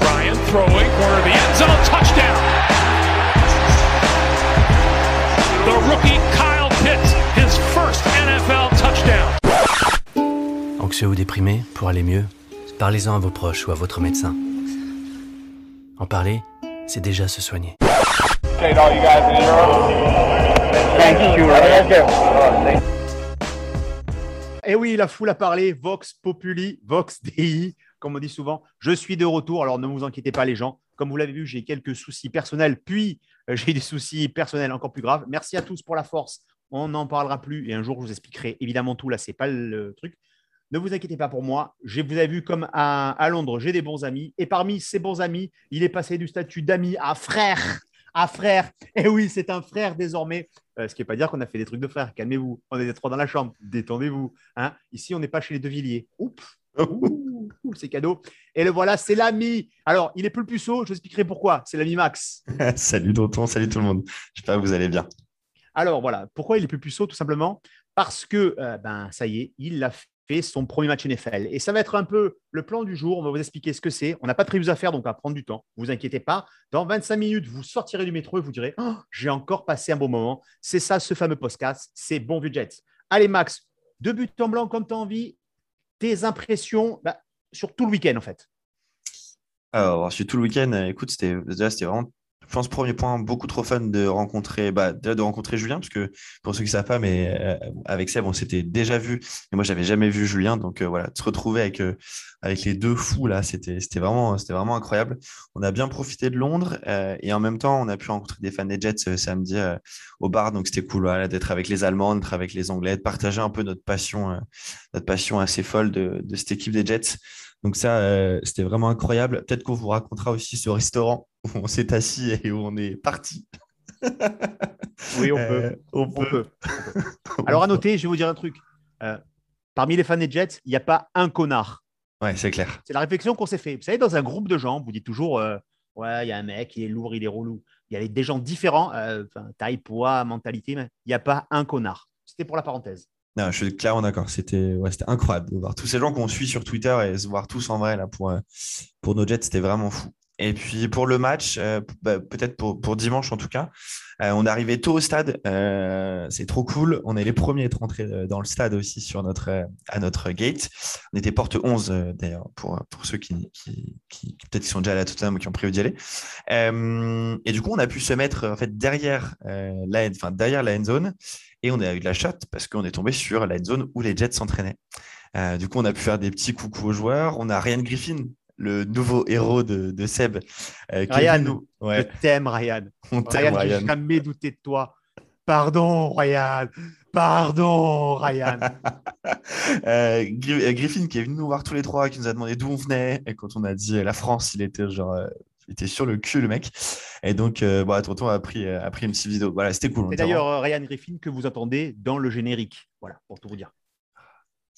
Ryan throwing corner of the end zone touchdown. The rookie Kyle Pitts, his first NFL touchdown. Anxieux ou déprimé, pour aller mieux, parlez-en à vos proches ou à votre médecin. En parler, c'est déjà se soigner. Et Eh oui, la foule a parlé, Vox Populi, Vox Dei, comme on dit souvent. Je suis de retour, alors ne vous inquiétez pas les gens. Comme vous l'avez vu, j'ai quelques soucis personnels, puis euh, j'ai des soucis personnels encore plus graves. Merci à tous pour la force. On n'en parlera plus et un jour, je vous expliquerai évidemment tout. Là, c'est pas le truc. Ne vous inquiétez pas pour moi. Je vous avez vu comme à, à Londres, j'ai des bons amis. Et parmi ces bons amis, il est passé du statut d'ami à frère. À frère. Et oui, c'est un frère désormais. Euh, ce qui ne veut pas dire qu'on a fait des trucs de frère. Calmez-vous. On est des trois dans la chambre. Détendez-vous. Hein Ici, on n'est pas chez les De Villiers. Oups. Ouh, c'est cadeau. Et le voilà, c'est l'ami. Alors, il est plus puceau. Je vous expliquerai pourquoi. C'est l'ami Max. salut Danton, salut tout le monde. J'espère que vous allez bien. Alors voilà, pourquoi il est plus puceau Tout simplement? Parce que, euh, ben, ça y est, il a fait son premier match NFL. Et ça va être un peu le plan du jour. On va vous expliquer ce que c'est. On n'a pas de prévues à faire, donc on va prendre du temps. Vous inquiétez pas. Dans 25 minutes, vous sortirez du métro et vous direz oh, J'ai encore passé un bon moment. C'est ça, ce fameux podcast. C'est bon vu Jets. Allez, Max, deux buts en blanc comme tu as envie. Tes impressions bah, sur tout le week-end, en fait. Alors, sur tout le week-end, écoute, c'était vraiment je pense premier point beaucoup trop fun de rencontrer bah, de rencontrer Julien parce que pour ceux qui ne savent pas mais euh, avec Seb on s'était déjà vu et moi j'avais jamais vu Julien donc euh, voilà de se retrouver avec euh, avec les deux fous là c'était vraiment c'était vraiment incroyable. On a bien profité de Londres euh, et en même temps on a pu rencontrer des fans des Jets samedi au bar donc c'était cool voilà, d'être avec les Allemands d'être avec les Anglais de partager un peu notre passion notre passion assez folle de, de cette équipe des Jets donc ça, euh, c'était vraiment incroyable. Peut-être qu'on vous racontera aussi ce restaurant où on s'est assis et où on est parti. Oui, on Euh, peut. on On peut. peut. Alors, à noter, je vais vous dire un truc. Euh, parmi les fans des Jets, il n'y a pas un connard. Ouais, c'est clair. C'est la réflexion qu'on s'est fait. Vous savez, dans un groupe de gens, vous dites toujours euh, Ouais, il y a un mec, il est lourd, il est relou. Il y a des gens différents, euh, taille, poids, mentalité, mais il n'y a pas un connard. C'était pour la parenthèse. Je suis clairement d'accord. C'était incroyable de voir tous ces gens qu'on suit sur Twitter et se voir tous en vrai là pour, euh, pour nos Jets, c'était vraiment fou. Et puis pour le match, euh, bah, peut-être pour, pour dimanche en tout cas, euh, on est arrivé tôt au stade. c'est trop cool. On est les premiers à être rentrés dans le stade aussi sur notre, à notre gate. On était porte 11 euh, d'ailleurs pour, pour ceux qui, qui, peut-être sont déjà allés à Tottenham ou qui ont prévu d'y aller. Et du coup, on a pu se mettre en fait derrière, la, derrière la end zone et on a eu de la shot parce qu'on est tombé sur la zone où les Jets s'entraînaient. Euh, du coup, on a pu faire des petits coucous aux joueurs. On a Ryan Griffin, le nouveau héros de, de Seb. euh, Ryan, nous- Ouais, Je t'aime, Ryan. on t'aime, Ryan, Ryan. jamais douté de toi. Pardon, Ryan. Pardon, Ryan. Euh, Gri- Griffin qui est venu nous voir tous les trois, qui nous a demandé d'où on venait. Et quand on a dit la France, il était genre, il était sur le cul, le mec. Et donc, euh, bon, tonton a pris, euh, a pris une petite vidéo. Voilà, c'était cool. C'est d'ailleurs euh, Ryan Griffin que vous entendez dans le générique. Voilà, pour tout vous dire.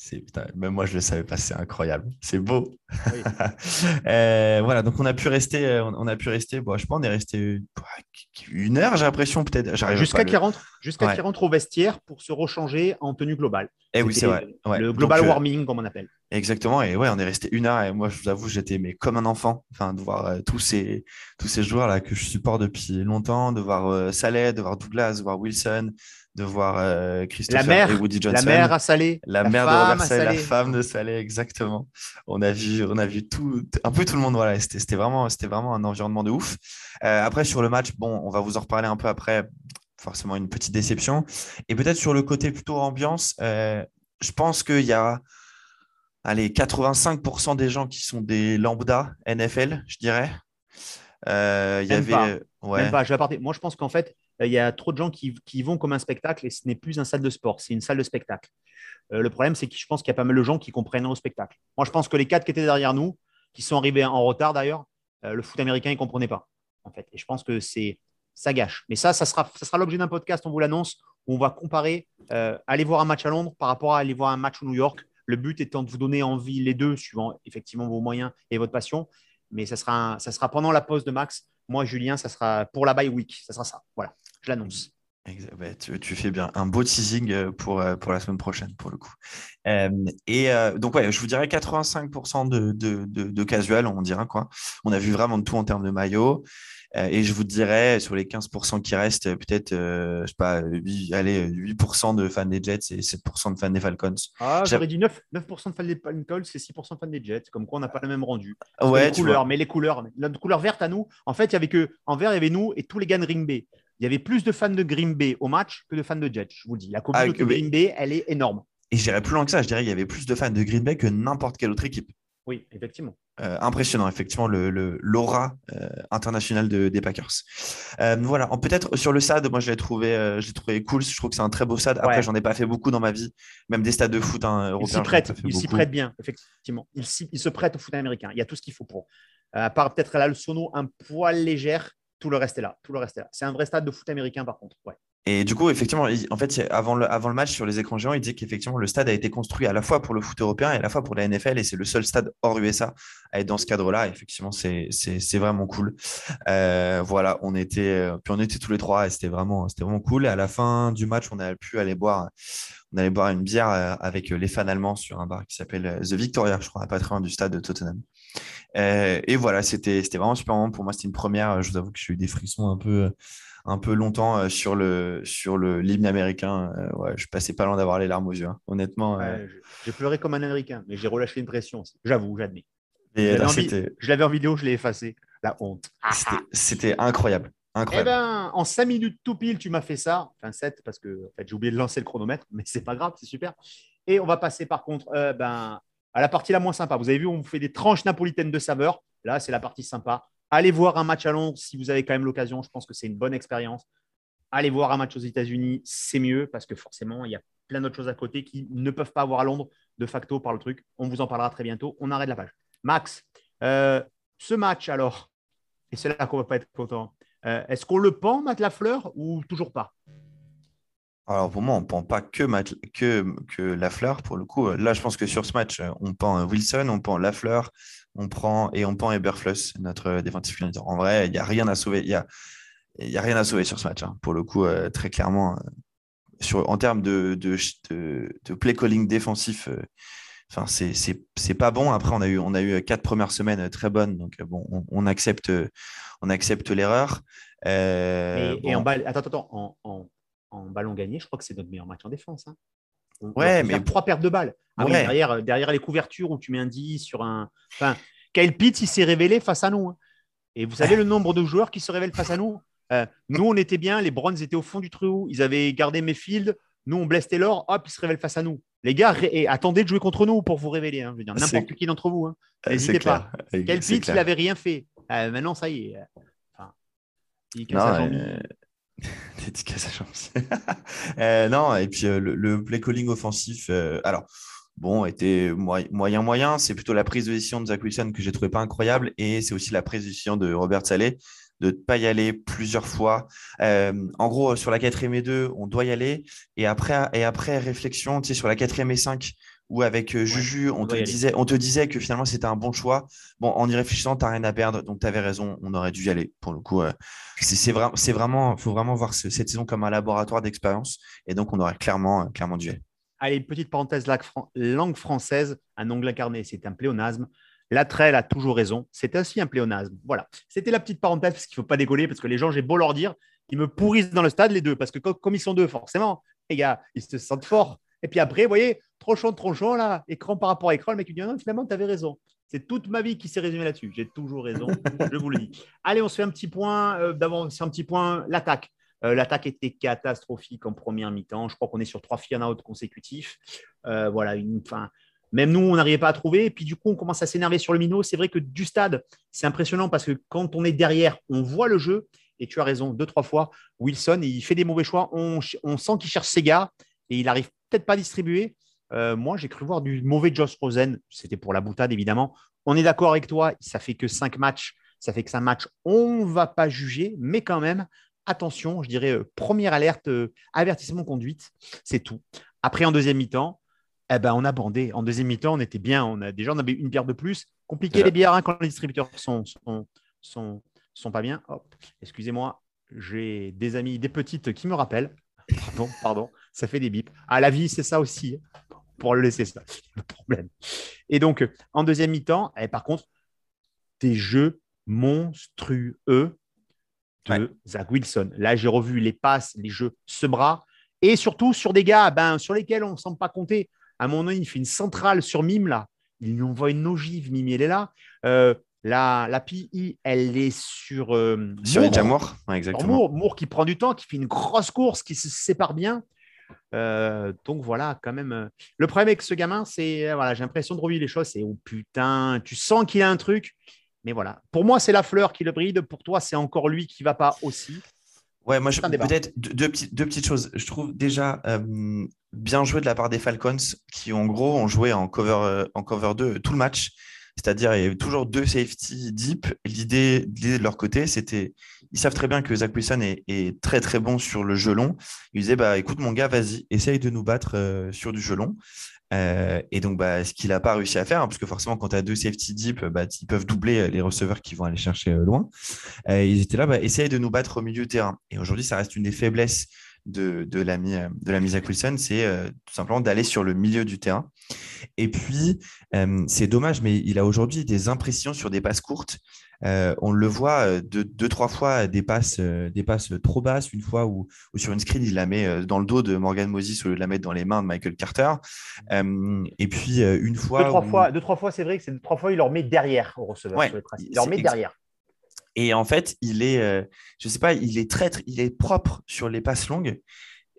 C'est, putain, même moi, je le savais pas, c'est incroyable. C'est beau. Oui. Euh, voilà, donc on a pu rester, on a pu rester, bon, je pense, on est resté une heure, j'ai l'impression, peut-être. Jusqu'à le- qu'il rentre, jusqu'à Ouais. qu'il rentre au vestiaire pour se rechanger en tenue globale. Eh oui, c'est vrai. Ouais. Le global warming, comme on appelle. Exactement, et ouais, on est resté une heure, et moi, je vous avoue, j'étais mais comme un enfant, enfin, de voir euh, tous ces, tous ces joueurs-là que je supporte depuis longtemps, de voir euh, Saleh, de voir Douglas, de voir Wilson, de voir euh, Christopher La mère, et Woody Johnson. La mère à Salé. La mère de Robert à Saleh, la Salé. femme de Saleh, exactement. On a vu, on a vu tout, un peu tout le monde. Voilà, c'était c'était vraiment, c'était vraiment un environnement de ouf. Euh, après, sur le match, bon, on va vous en reparler un peu après. Forcément, une petite déception. Et peut-être sur le côté plutôt ambiance, euh, je pense qu'il y a, allez, 85% des gens qui sont des lambda NFL, je dirais. Euh, Il y Même avait, pas. ouais, Même pas, je vais. Moi, je pense qu'en fait, euh, il y a trop de gens qui, vont comme un spectacle et ce n'est plus un salle de sport, c'est une salle de spectacle. Euh, le problème, c'est que je pense qu'il y a pas mal de gens qui comprennent au spectacle. Moi, je pense que les quatre qui étaient derrière nous, qui sont arrivés en retard d'ailleurs, euh, le foot américain, ils ne comprenaient pas. En fait. Et je pense que c'est ça gâche. Mais ça, ça sera, ça sera l'objet d'un podcast, on vous l'annonce, où on va comparer euh, aller voir un match à Londres par rapport à aller voir un match au New York. Le but étant de vous donner envie les deux, suivant effectivement vos moyens et votre passion. Mais ça sera, ça sera pendant la pause de Max. Moi, Julien, ça sera pour la bye week. Ça sera ça. Voilà, je l'annonce. Exact. Bah, tu, fais bien un beau teasing euh, pour, euh, pour la semaine prochaine, pour le coup. Euh, et donc, ouais, je vous dirais 85% de, de, casual, on dirait quoi. On a vu vraiment tout en termes de maillot. Euh, et je vous dirais, sur les 15% qui restent, peut-être, euh, je sais pas, 8, allez, 8% de fans des Jets et 7% de fans des Falcons. Ah, j'aurais dit 9, 9% de fans des Falcons et 6% de fans des Jets. Comme quoi, on n'a pas le même rendu. Ouais, les couleurs, vois. mais les couleurs, la couleur verte à nous, en fait, il y avait que en vert, il y avait nous et tous les gars de Green Bay. Il y avait plus de fans de Green Bay au match que de fans de Jets. Je vous le dis, la communauté Ah, de mais- Green Bay, elle est énorme. Et j'irais plus loin que ça. Je dirais qu'il y avait plus de fans de Green Bay que n'importe quelle autre équipe. Oui, effectivement. Euh, impressionnant, effectivement, le, le- l'aura euh, internationale de- des Packers. Euh, voilà, peut-être sur le stade, moi je l'ai trouvé, euh, je trouvé cool. Je trouve que c'est un très beau stade. Après, Ouais. j'en ai pas fait beaucoup dans ma vie, même des stades de foot hein, Il européens. s'y prête, il s'y prête bien, effectivement. Il, se prête au foot américain. Il y a tout ce qu'il faut pour. À part peut-être là le sono un poil légère, tout le reste est là. Tout le reste est là. C'est un vrai stade de foot américain par contre. Ouais. Et du coup, effectivement, en fait, avant le, match sur les écrans géants, il disait qu'effectivement, le stade a été construit à la fois pour le foot européen et à la fois pour la NFL. Et c'est le seul stade hors USA à être dans ce cadre-là. Effectivement, c'est vraiment cool. Euh, voilà, on était, euh, puis on était tous les trois et c'était vraiment, vraiment cool. Et à la fin du match, on a pu aller boire, on boire une bière euh, avec les fans allemands sur un bar qui s'appelle The Victoria, je crois, pas très loin du stade de Tottenham. Et voilà, c'était vraiment super. Pour moi, c'était une première. Je vous avoue que j'ai eu des frissons un peu, un peu longtemps euh, sur le sur le l'hymne américain. Euh, ouais, je passais pas loin d'avoir les larmes aux yeux. hein. Honnêtement, euh, Ouais, j'ai- pleuré comme un américain, mais j'ai relâché une pression. J'avoue, j'admets. Je l'avais en vidéo, je l'ai effacé. La honte. c'était- c'était incroyable, Eh incroyable. ben, en 5 minutes tout pile, tu m'as fait ça. Enfin, 7, parce que en fait, j'ai oublié de lancer le chronomètre, mais c'est pas grave, c'est super. Et on va passer par contre euh, ben, à la partie la moins sympa. Vous avez vu, on vous fait des tranches napolitaines de saveur. Là, c'est la partie sympa. Allez voir un match à Londres si vous avez quand même l'occasion. Je pense que c'est une bonne expérience. Allez voir un match aux États-Unis, c'est mieux parce que forcément, il y a plein d'autres choses à côté qui ne peuvent pas avoir à Londres de facto par le truc. On vous en parlera très bientôt. On arrête la page. Max, euh, ce match alors, et c'est là qu'on va pas être content. Euh, Est-ce qu'on le pend, Matt Lafleur, ou toujours pas? Alors pour moi, on ne pend pas que, que, que Lafleur pour le coup. Là, je pense que sur ce match, on pend Wilson, on pend Lafleur, on prend et on pend Eberfluss, notre défensif coordinateur. En vrai, il n'y a rien à sauver. Il y a, il y a rien à sauver sur ce match. hein. Pour le coup, euh, très clairement, euh, sur, en termes de, de, de, de play calling défensif, euh, enfin, c'est c'est c'est pas bon. Après, on a eu on a eu quatre premières semaines très bonnes, donc euh, bon, on, on accepte on accepte l'erreur. Euh, et, et bon. en balle, attends, attends, en, en, en ballon gagné, je crois que c'est notre meilleur match en défense. hein. On- Ouais, mais trois pertes de balles. Ah oui, Ouais. derrière, derrière les couvertures où tu mets un 10 sur un. Enfin, Kyle Pitts, il s'est révélé face à nous. hein. Et vous savez le nombre de joueurs qui se révèlent face à nous? Euh, Nous, on était bien, les Browns étaient au fond du trou, ils avaient gardé Mayfield. Nous, on blesse Taylor, hop, ils se révèlent face à nous. Les gars, et attendez de jouer contre nous pour vous révéler. hein. Je veux dire, C'est- n'importe qui d'entre vous. hein. Euh, n'hésitez pas. clair. Quel clair. il n'avait rien fait. Euh, maintenant, ça y est. euh, Enfin, il casse Non, euh, dédicace à. Euh, non, et puis euh, le, play calling offensif, euh, alors bon, était moy- moyen moyen. C'est plutôt la prise de décision de Zach Wilson que j'ai trouvé pas incroyable, et c'est aussi la prise de décision de Robert Saleh de ne pas y aller plusieurs fois. En gros, sur la quatrième et deux, on doit y aller, et après et après réflexion, tu sais, sur la quatrième et 5 où avec euh, Juju, on, on te disait, on te disait que finalement c'était un bon choix. Bon, en y réfléchissant, tu n'as rien à perdre, donc tu avais raison, on aurait dû y aller. Pour le coup, euh, c'est c'est vra- c'est vraiment, faut vraiment voir ce- cette saison comme un laboratoire d'expérience, et donc on aurait clairement, euh, clairement dû y aller. Allez, une petite parenthèse langue, fran- langue française, un ongle incarné, c'est un pléonasme. Latrell a toujours raison, c'est aussi un pléonasme. Voilà, c'était la petite parenthèse parce qu'il ne faut pas décoller, parce que les gens, j'ai beau leur dire, ils me pourrissent dans le stade, les deux, parce que co- comme ils sont deux, forcément, les gars, ils se sentent forts. Et puis après, vous voyez, tronchon, tronchon, là, écran par rapport à écran, le mec il dit non, finalement, tu avais raison. C'est toute ma vie qui s'est résumée là-dessus. J'ai toujours raison, je vous le dis. Allez, on se fait un petit point, euh, d'abord, c'est un petit point, l'attaque. Euh, L'attaque était catastrophique en première mi-temps. Je crois qu'on est sur trois out consécutifs. Euh, voilà, une, fin, même nous, on n'arrivait pas à trouver. Et puis, du coup, on commence à s'énerver sur le minot. C'est vrai que du stade, c'est impressionnant parce que quand on est derrière, on voit le jeu. Et tu as raison, deux, trois fois, Wilson, il fait des mauvais choix. On, ch- on sent qu'il cherche ses gars et il arrive peut-être pas à distribuer. Euh, moi, j'ai cru voir du mauvais Josh Rosen. C'était pour la boutade, évidemment. On est d'accord avec toi. Ça fait que cinq matchs. Ça fait que cinq matchs. On ne va pas juger, mais quand même, attention, je dirais euh, première alerte, euh, avertissement conduite. C'est tout. Après, en deuxième mi-temps, eh ben, on a bandé. En deuxième mi-temps, on était bien. On a, déjà, on avait une bière de plus. Compliqué les bières hein, quand les distributeurs sont, sont, sont, sont pas bien. Excusez-moi. j'ai des amis, des petites qui me rappellent. Pardon, pardon, ça fait des bips. À la vie, c'est ça aussi. Hein, pour le laisser, ça, le problème. Et donc, en deuxième mi-temps, eh, par contre, des jeux monstrueux de Zach Wilson. Là, j'ai revu les passes, les jeux ce bras, et surtout sur des gars ben, sur lesquels on ne semble pas compter. À mon avis, il fait une centrale sur Mime, là. Il lui envoie une ogive, Mime, elle est là. Euh, la, la PI, elle est sur. Euh, sur Moore. exactement. Moore, qui prend du temps, qui fait une grosse course, qui se sépare bien. Euh, donc voilà, quand même. Euh, le problème avec ce gamin, c'est. Voilà, j'ai l'impression de revivre les choses. C'est oh putain, tu sens qu'il a un truc. Mais voilà. Pour moi, c'est la fleur qui le bride. Pour toi, c'est encore lui qui va pas aussi. Ouais, moi, je peut-être deux, deux, petites choses. Je trouve déjà bien joué de la part des Falcons qui, en gros, ont joué en cover, en cover 2 tout le match. C'est-à-dire, il y avait toujours deux safety deep. L'idée de leur côté, c'était, ils savent très bien que Zach Wilson est, très très bon sur le gelon. Ils disaient, bah, écoute mon gars, vas-y, essaye de nous battre euh, sur du gelon. Euh, et donc, bah, ce qu'il n'a pas réussi à faire, hein, parce que forcément, quand tu as deux safety deep, bah, ils peuvent doubler les receveurs qui vont aller chercher euh, loin. ils étaient là, bah, essaye de nous battre au milieu terrain. Et aujourd'hui, ça reste une des faiblesses de, de l'ami de la Zach Wilson, c'est tout simplement d'aller sur le milieu du terrain. Et puis, euh, c'est dommage, mais il a aujourd'hui des impressions sur des passes courtes. Euh, on le voit euh, deux, trois fois des passes, des passes trop basses, une fois où, sur une screen, il la met dans le dos de Morgan Moses au lieu de la mettre dans les mains de Michael Carter. et puis, une fois. Deux, trois, fois, deux, trois fois, c'est vrai que c'est deux, trois fois, il leur met derrière au receveur. il leur met derrière. Et en fait, il est, je sais pas, il est traître, il est propre sur les passes longues.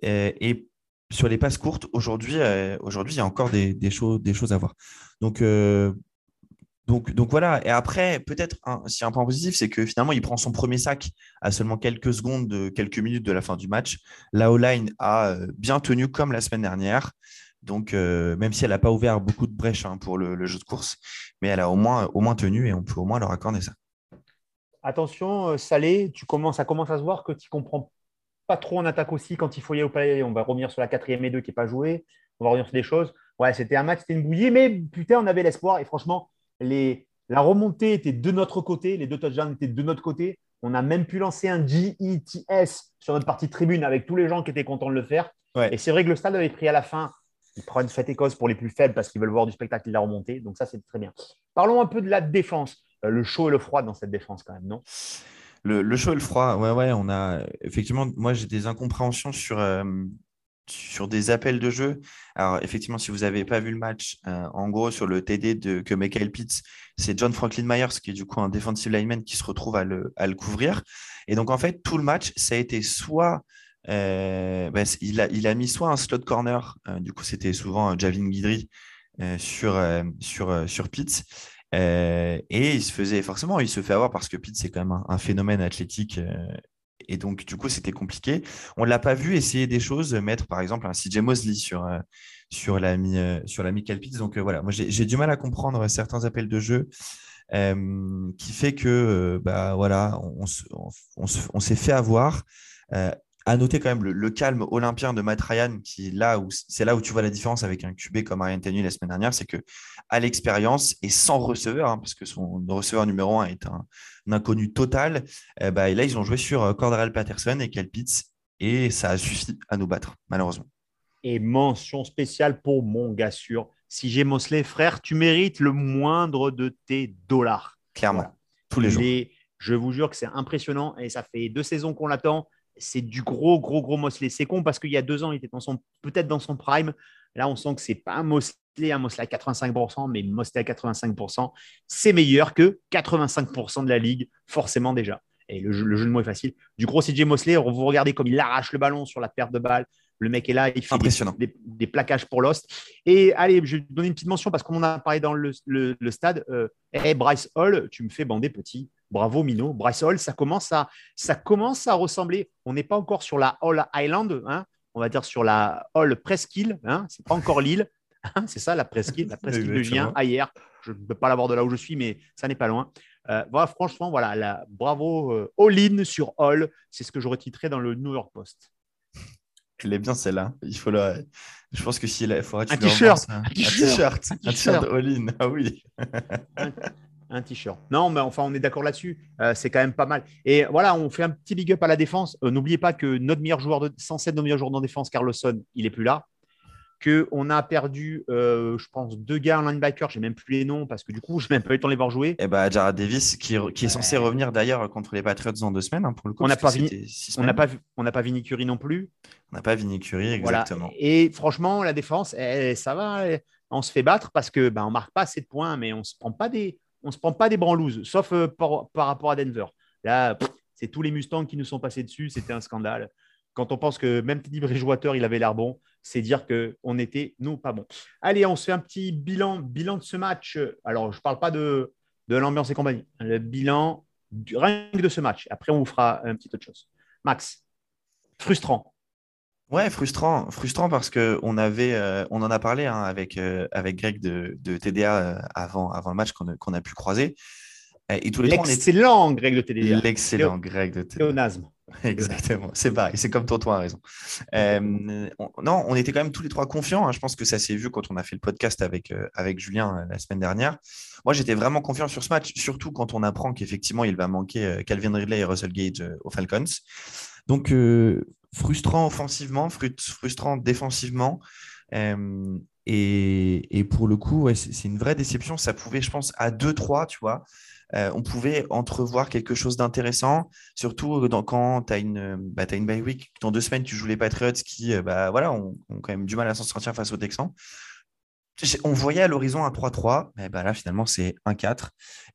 et sur les passes courtes, aujourd'hui, euh, il y a encore des, choses, à voir. Donc, euh, donc, donc voilà. Et après, peut-être, si un point positif, c'est que finalement, il prend son premier sac à seulement quelques secondes, de, quelques minutes de la fin du match. La O-line a euh, bien tenu comme la semaine dernière. Donc, même si elle n'a pas ouvert beaucoup de brèches hein, pour le, jeu de course, mais elle a au moins, au moins tenu et on peut au moins leur accorder ça. Attention, Salé, tu commences, ça commence à se voir que tu comprends pas trop en attaque aussi quand il faut y aller au palais. On va revenir sur la quatrième et deux qui n'est pas jouée. On va revenir sur des choses. Ouais, c'était un match, c'était une bouillie, mais putain, on avait l'espoir. Et franchement, les... la remontée était de notre côté. Les deux touchdowns étaient de notre côté. On a même pu lancer un GETS sur notre partie tribune avec tous les gens qui étaient contents de le faire. Et c'est vrai que le stade avait pris à la fin. Il prend une fête écosse pour les plus faibles parce qu'ils veulent voir du spectacle de la remontée. Donc ça, c'est très bien. Parlons un peu de la défense. Euh, le chaud et le froid dans cette défense quand même, non? Le, chaud et le froid, ouais, ouais, on a effectivement, moi j'ai des incompréhensions sur, euh, sur des appels de jeu. Alors, effectivement, si vous n'avez pas vu le match, euh, en gros, sur le TD de, que Michael Pitts, c'est John Franklin Myers, qui est du coup un defensive lineman qui se retrouve à le, à le couvrir. Et donc, en fait, tout le match, ça a été soit. Bah, il, a, il a mis soit un slot corner, du coup, c'était souvent Javin Guidry sur, sur, sur Pitts. Euh, et il se faisait forcément, il se fait avoir parce que Pete, c'est quand même un, phénomène athlétique. Euh, et donc, du coup, c'était compliqué. On ne l'a pas vu essayer des choses, mettre par exemple un CJ Mosley sur, euh, sur l'ami Michael Pitts. Donc, voilà, moi, j'ai du mal à comprendre certains appels de jeu. qui fait que bah, voilà, on s'est fait avoir. À noter quand même le, calme olympien de Matt Ryan, qui là où c'est là où tu vois la différence avec un QB comme Ariane Tanui la semaine dernière, c'est que à l'expérience et sans receveur, hein, parce que son receveur numéro un est un, inconnu total, et là ils ont joué sur euh, Cordarel Patterson et Kel Pitts, et ça a suffi à nous battre, malheureusement. Et mention spéciale pour mon gars sûr, si j'ai Mosley, frère, tu mérites le moindre de tes dollars. Clairement, tous les jours. je vous jure que c'est impressionnant et ça fait deux saisons qu'on l'attend c'est du gros, gros, gros Mosley. C'est con parce qu'il y a deux ans, il était peut-être dans son prime. Là, on sent que c'est pas un Mosley, un Mosley à 85%, mais Mosley à 85%, c'est meilleur que 85% de la ligue, forcément déjà. Et le jeu, de mots est facile. Du gros CJ Mosley, vous regardez comme il arrache le ballon sur la perte de balle. Le mec est là, il fait des, des, plaquages pour Lost. Et allez, je vais donner une petite mention parce qu'on a parlé dans le, stade. Euh, Bryce Hall, tu me fais bander petit. Bravo Mino. Bryce Hall, ça commence à, ça commence à ressembler. On n'est pas encore sur la Hall Island, hein. on va dire sur la Hall Presqu'île. Hein, c'est pas encore l'île. Hein, c'est ça la Presqu'île, la Presqu'île de Gien, ailleurs. Je ne peux pas l'avoir de là où je suis, mais ça n'est pas loin. Euh, voilà, franchement, voilà, la, bravo euh, all-in sur Hall. C'est ce que j'aurais titré dans le New York Post. Elle est bien celle-là. Il faut le... Je pense que s'il faudra un t-shirt, un t-shirt, un t-shirt, all-in. Ah oui. Un t-shirt. Non, mais enfin, on est d'accord là-dessus. Euh, c'est quand même pas mal. Et voilà, on fait un petit big up à la défense. Euh, n'oubliez pas que notre meilleur joueur, de, censé être notre meilleur joueur en défense, Carlosson, il est plus là. Qu'on a perdu, euh, je pense, deux gars en linebacker. J'ai même plus les noms parce que du coup, je n'ai même pas eu le temps de les voir jouer. Et eh bah, Jared Davis, qui, qui est censé revenir d'ailleurs contre les Patriots dans deux semaines. Hein, pour le coup, on n'a pas, on n'a pas, on n'a pas Vinny Curie non plus. On n'a pas Vinny Curie, exactement. Et franchement, la défense, eh, ça va. Eh, on se fait battre parce que ben, on marque pas assez de points, mais on se prend pas des, on se prend pas des branlouses, sauf euh, par, rapport à Denver. Là, c'est tous les Mustangs qui nous sont passés dessus. C'était un scandale. Quand on pense que même Teddy Bridgewater, il avait l'air bon, c'est dire qu'on était, nous, pas bon. Allez, on se fait un petit bilan, bilan de ce match. Alors, je ne parle pas de, l'ambiance et compagnie. Le bilan du, de ce match. Après, on vous fera un petit autre chose. Max, frustrant. Ouais, frustrant, frustrant parce que on avait, euh, on en a parlé hein, avec, euh, avec Greg de, de TDA euh, avant, avant le match qu'on a pu croiser. Et tous les L'excellent Greg de TDA. L'excellent Greg de TDA. Léonasme. Exactement, c'est pareil, c'est comme Tonton a raison. Euh, non, on était quand même tous les trois confiants. Hein. Je pense que ça s'est vu quand on a fait le podcast avec, euh, avec Julien euh, la semaine dernière. Moi, j'étais vraiment confiant sur ce match, surtout quand on apprend qu'effectivement, il va manquer Calvin Ridley et Russell Gage aux Falcons. Donc, frustrant offensivement, frustrant défensivement. Et, pour le coup, c'est une vraie déception. Ça pouvait, je pense, à 2-3, tu vois. Euh, on pouvait entrevoir quelque chose d'intéressant, surtout dans, quand tu as une, bah, une bye week. Dans deux semaines, tu joues les Patriots qui euh, bah, voilà, ont, quand même du mal à s'en sortir face aux Texans. On voyait à l'horizon un 3-3, mais bah, là finalement c'est 1-4.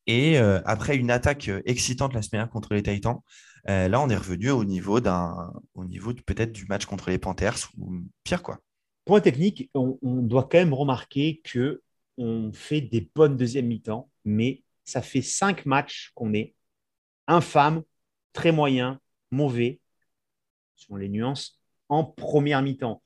Et euh, après une attaque excitante la semaine contre les Titans, là on est revenu au niveau peut-être du match contre les Panthers ou pire quoi. Point technique, on, doit quand même remarquer que on fait des bonnes deuxièmes mi-temps, mais ça fait cinq matchs qu'on est infâme, très moyen, mauvais, selon les nuances, en première mi-temps.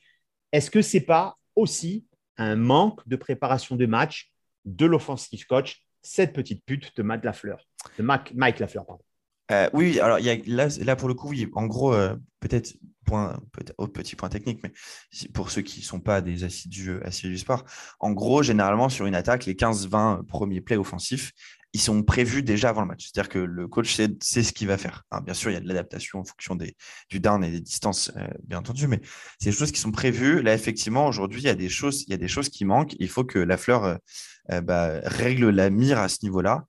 Est-ce que ce n'est pas aussi un manque de préparation de match de l'offensive coach, cette petite pute de Matt Lafleur, de Mike Lafleur, pardon. Euh, oui, alors y a, là, pour le coup, oui, en gros, euh, peut-être peut petit point technique, mais pour ceux qui ne sont pas des assidus, assidus du sport, en gros, généralement, sur une attaque, les 15-20 premiers plays offensifs, ils sont prévus déjà avant le match. C'est-à-dire que le coach sait, ce qu'il va faire. bien sûr, il y a de l'adaptation en fonction des, du down et des distances, euh, bien entendu, mais c'est des choses qui sont prévues. Là, effectivement, aujourd'hui, il y a des choses, y a des choses qui manquent. Il faut que la fleur euh, euh, bah, règle la mire à ce niveau-là,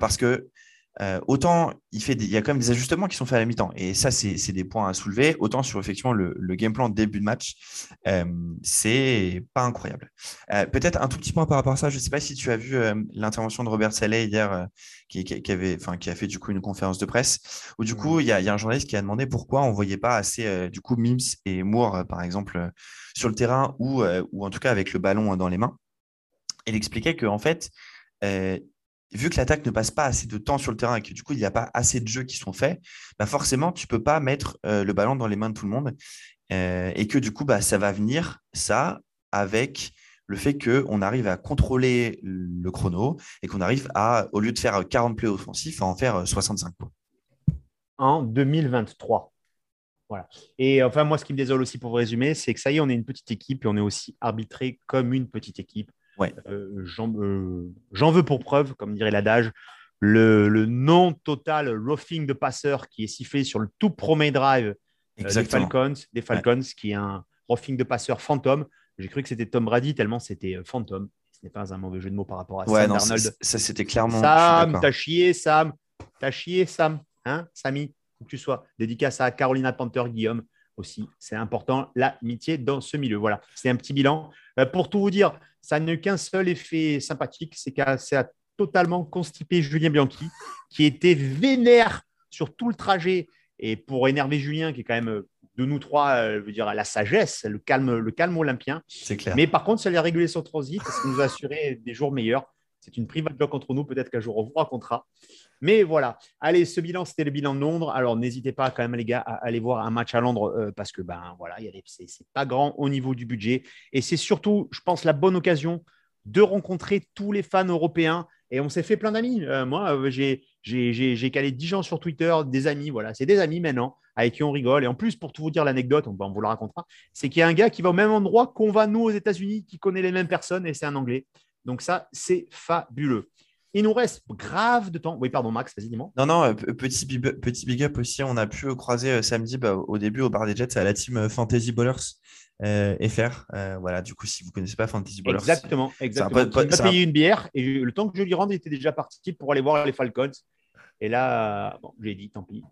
parce que euh, autant il, fait il y a quand même des ajustements qui sont faits à la mi-temps. Et ça, c'est des points à soulever. Autant sur effectivement le, le game plan de début de match, euh, c'est pas incroyable. Euh, peut-être un tout petit point par rapport à ça. Je ne sais pas si tu as vu l'intervention de Robert Saleh hier, qui, qui, avait, qui a fait du coup une conférence de presse, où du coup, il y, a, y, a un journaliste qui a demandé pourquoi on ne voyait pas assez du coup Mims et Moore, par exemple, sur le terrain ou, ou en tout cas avec le ballon dans les mains. Il expliquait qu'en en fait, vu que l'attaque ne passe pas assez de temps sur le terrain et que du coup, il n'y a pas assez de jeux qui sont faits, bah forcément, tu ne peux pas mettre euh, le ballon dans les mains de tout le monde. Euh, et que du coup, bah, ça va venir, ça, avec le fait qu'on arrive à contrôler le chrono et qu'on arrive à, au lieu de faire 40 plays offensifs, à en faire 65 points. En 2023. Voilà. Et enfin, moi, ce qui me désole aussi pour vous résumer, c'est que ça y est, on est une petite équipe et on est aussi arbitré comme une petite équipe. Ouais. Euh, euh, j'en veux pour preuve, comme dirait l'adage, le, le non total roughing de passeur qui est sifflé sur le tout premier drive euh, des Falcons, des Falcons qui est un roughing de passeur fantôme. J'ai cru que c'était Tom Brady tellement c'était fantôme. Ce n'est pas un mauvais jeu de mots par rapport à Sam Darnold. Ça, c'était clairement. Sam, t'as chié, Sam. T'as chié, Sam. Hein, Samy, où que tu sois. Dédicace à Carolina Panther, Guillaume aussi. C'est important, l'amitié dans ce milieu. Voilà, c'est un petit bilan. pour tout vous dire, ça n'a qu'un seul effet sympathique, c'est que ça a totalement constipé Julien Bianchi, qui était vénère sur tout le trajet. Et pour énerver Julien, qui est quand même de nous trois, euh, je veux dire, la sagesse, le calme, le calme olympien. C'est clair. Mais par contre, ça lui a régulé son transit parce qu'il nous a assuré des jours meilleurs. C'est une private block entre nous. Peut-être qu'un jour on vous racontera. Mais voilà. Allez, ce bilan, c'était le bilan de Londres. Alors, n'hésitez pas quand même, les gars, à aller voir un match à Londres euh, parce que, ben voilà, c'est pas grand au niveau du budget. Et c'est surtout, je pense, la bonne occasion de rencontrer tous les fans européens. Et on s'est fait plein d'amis. Euh, moi, euh, j'ai calé 10 gens sur Twitter, des amis. Voilà, c'est des amis maintenant avec qui on rigole. Et en plus, pour tout vous dire l'anecdote, on, on, vous la racontera, c'est qu'il y a un gars qui va au même endroit qu'on va nous aux États-Unis, qui connaît les mêmes personnes et c'est un Anglais. Donc ça, c'est fabuleux. Il nous reste grave de temps. Oui, pardon, Max, vas-y, dis-moi. Non, non, petit, big, petit big up aussi. On a pu croiser samedi bah, au début au bar des Jets à la team Fantasy Ballers. FR. voilà, du coup, si vous ne connaissez pas Fantasy Ballers. Exactement, exactement. Il m'a payé une bière et le temps que je lui rende, il était déjà parti pour aller voir les Falcons. Et là, bon, j'ai dit, tant pis.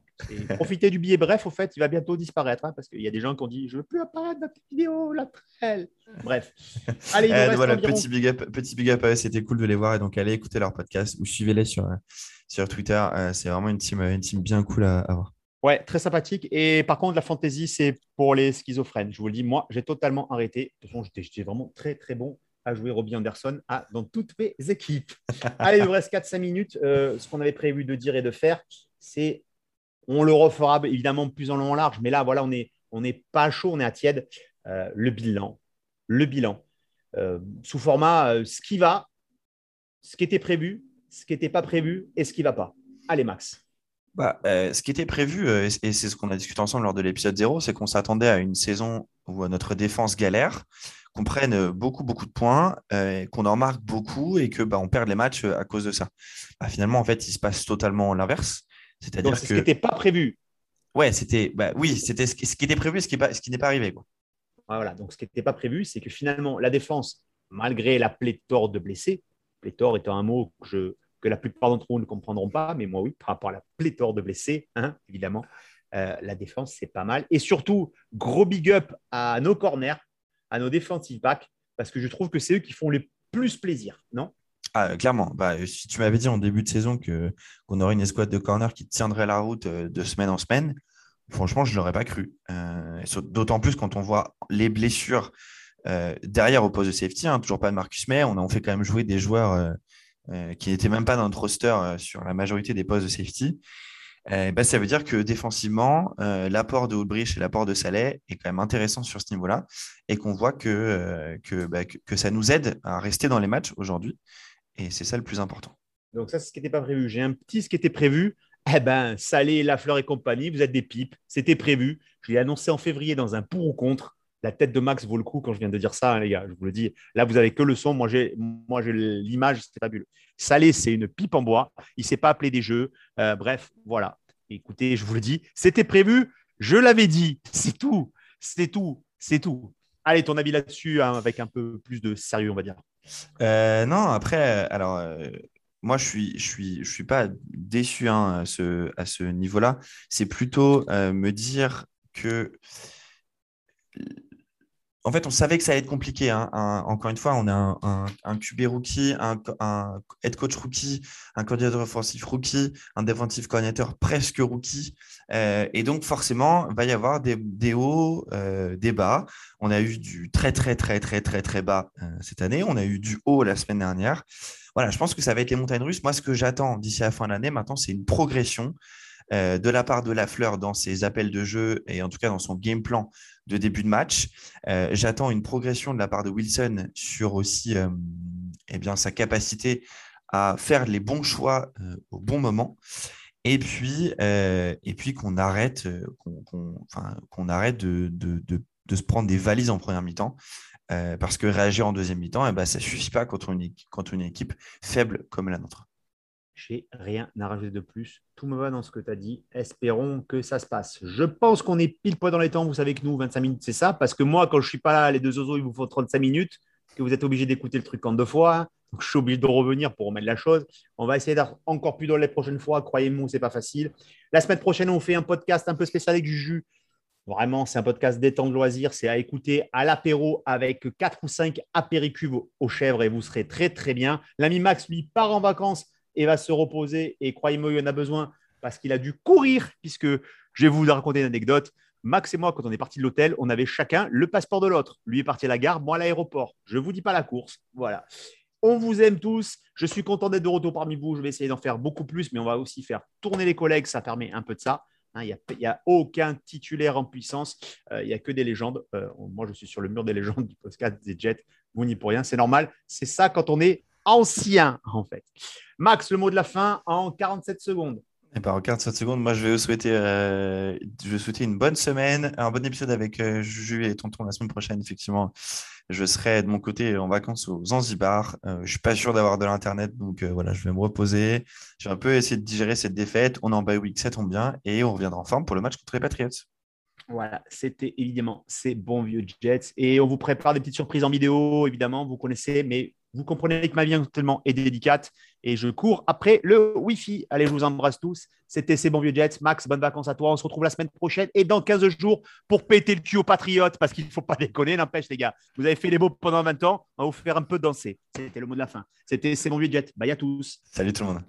profitez du billet bref, au fait, il va bientôt disparaître hein, parce qu'il y a des gens qui ont dit Je ne veux plus apparaître dans ta vidéo, la trelle. Bref. Allez, euh, voilà, petit, big up, petit big up c'était cool de les voir et donc allez écouter leur podcast ou suivez-les sur, sur Twitter. Euh, c'est vraiment une team, une team bien cool à, à, voir. Ouais, très sympathique. Et par contre, la fantasy, c'est pour les schizophrènes. Je vous le dis, moi, j'ai totalement arrêté. De toute façon, j'étais vraiment très, très bon à jouer Robbie Anderson à, dans toutes mes équipes. Allez, il nous reste 4-5 minutes. Euh, ce qu'on avait prévu de dire et de faire, c'est on le refera évidemment plus en long en large, mais là, voilà, on n'est on pas chaud, on est à tiède. Euh, le bilan, le bilan. Euh, sous format ce qui va, ce qui était prévu, ce qui n'était pas prévu et ce qui ne va pas. Allez, Max. Bah, ce qui était prévu, et c'est ce qu'on a discuté ensemble lors de l'épisode 0, c'est qu'on s'attendait à une saison où notre défense galère, qu'on prenne beaucoup, beaucoup de points, euh, qu'on en marque beaucoup et que bah, on perd les matchs euh, à cause de ça. Bah, finalement, en fait, il se passe totalement l'inverse. C'est-à-dire que. Ce qui n'était pas prévu. Ouais, c'était. Bah, oui, c'était ce qui, était prévu, ce qui n'est pas, arrivé. Quoi. Voilà, donc ce qui n'était pas prévu, c'est que finalement, la défense, malgré la pléthore de blessés, pléthore étant un mot que, je, que la plupart d'entre vous ne comprendront pas, mais moi, oui, par rapport à la pléthore de blessés, hein, évidemment, euh, la défense, c'est pas mal. Et surtout, gros big up à nos corners, à nos defensive backs parce que je trouve que c'est eux qui font le plus plaisir, non? Ah, clairement, bah, si tu m'avais dit en début de saison qu'on aurait une escouade de corner qui tiendrait la route euh, de semaine en semaine, franchement, je ne l'aurais pas cru. Euh, d'autant plus quand on voit les blessures euh, derrière au poste de safety, hein, toujours pas de Marcus May, on a fait quand même jouer des joueurs qui n'étaient même pas dans notre roster sur la majorité des postes de safety. Eh ben, ça veut dire que défensivement, euh, l'apport de Woodbridge et l'apport de Saleh est quand même intéressant sur ce niveau-là et qu'on voit euh, bah, que, que, ça nous aide à rester dans les matchs aujourd'hui. Et c'est ça le plus important. Donc, ça, c'est ce qui n'était pas prévu. J'ai un petit ce qui était prévu. Eh ben, Salé, Lafleur et compagnie, vous êtes des pipes. C'était prévu. Je l'ai annoncé en février dans un pour ou contre. La tête de Max vaut le coup quand je viens de dire ça, hein, les gars. Je vous le dis. Là, vous avez que le son. Moi, j'ai, l'image. C'est fabuleux. Salé, c'est une pipe en bois. Il ne s'est pas appelé des jeux. Euh, bref, voilà. Écoutez, je vous le dis, c'était prévu. Je l'avais dit. C'est tout. C'est tout. C'est tout. Allez, ton avis là-dessus, hein, avec un peu plus de sérieux, on va dire. Euh, non, après, alors, euh, moi, je suis, je suis, je suis pas déçu hein, à ce niveau-là. C'est plutôt me dire que en fait, on savait que ça allait être compliqué. Hein. encore une fois, on a un, un, QB rookie, un, head coach rookie, un coordinateur offensif rookie, un defensive coordinator presque rookie. Euh, et donc, forcément, il va y avoir des, hauts, euh, des bas. On a eu du très, très, très, très, très, très bas euh, cette année. On a eu du haut la semaine dernière. Voilà, je pense que ça va être les montagnes russes. Moi, ce que j'attends d'ici la fin de l'année, maintenant, c'est une progression. de la part de Lafleur dans ses appels de jeu et en tout cas dans son game plan de début de match. Euh, j'attends une progression de la part de Wilson sur aussi euh, eh sa capacité à faire les bons choix euh, au bon moment. Et puis, puis qu'on arrête, qu'on, arrête de, de, se prendre des valises en première mi-temps. parce que réagir en deuxième mi-temps, eh ben, ça ne suffit pas contre une, contre une équipe faible comme la nôtre. J'ai rien à rajouter de plus. Tout me va dans ce que tu as dit. Espérons que ça se passe. Je pense qu'on est pile poil dans les temps. Vous savez que nous, 25 minutes, c'est ça. Parce que moi, quand je ne suis pas là, les deux oiseaux, il vous faut 35 minutes. Que vous êtes obligé d'écouter le truc en deux fois. Je suis obligé de revenir pour remettre la chose. On va essayer d'être encore plus dans les prochaines fois. Croyez-moi, ce n'est pas facile. La semaine prochaine, on fait un podcast un peu spécial avec du jus. Vraiment, c'est un podcast détente de loisirs. C'est à écouter à l'apéro avec 4 ou 5 apéricuves aux chèvres et vous serez très, très bien. L'ami Max, lui, part en vacances et va se reposer. Et croyez-moi, il en a besoin parce qu'il a dû courir, puisque je vais vous raconter une anecdote. Max et moi, quand on est parti de l'hôtel, on avait chacun le passeport de l'autre. Lui est parti à la gare, moi à l'aéroport. Je ne vous dis pas la course. Voilà. On vous aime tous. Je suis content d'être de retour parmi vous. Je vais essayer d'en faire beaucoup plus, mais on va aussi faire tourner les collègues. Ça permet un peu de ça. Hein, il n'y a, aucun titulaire en puissance. Euh, il n'y a que des légendes. Euh, moi, je suis sur le mur des légendes du podcast des Jets. Vous n'y pour rien. C'est normal. C'est ça quand on est ancien, en fait. Max, le mot de la fin en 47 secondes. Et eh ben, en 47 secondes, moi, je vais vous souhaiter, euh, je vais souhaiter une bonne semaine, un bon épisode avec euh, Juju et Tonton la semaine prochaine. Effectivement, je serai de mon côté en vacances au Zanzibar. Je je suis pas sûr d'avoir de l'internet, donc voilà, je vais me reposer. Je vais un peu essayer de digérer cette défaite. On est en bye week, ça tombe bien, et on reviendra en forme pour le match contre les Patriots. Voilà, c'était évidemment ces bons vieux Jets. Et on vous prépare des petites surprises en vidéo, évidemment, vous connaissez, mais vous comprenez que ma vie actuellement est délicate et je cours après le Wi-Fi. Allez, je vous embrasse tous. C'était ces bons vieux Jets. Max, bonnes vacances à toi. On se retrouve la semaine prochaine et dans 15 jours pour péter le cul aux Patriotes parce qu'il ne faut pas déconner, n'empêche, les gars. Vous avez fait les beaux pendant 20 ans. On va vous faire un peu danser. C'était le mot de la fin. C'était ces bons vieux Jets. Bye à tous. Salut tout le monde.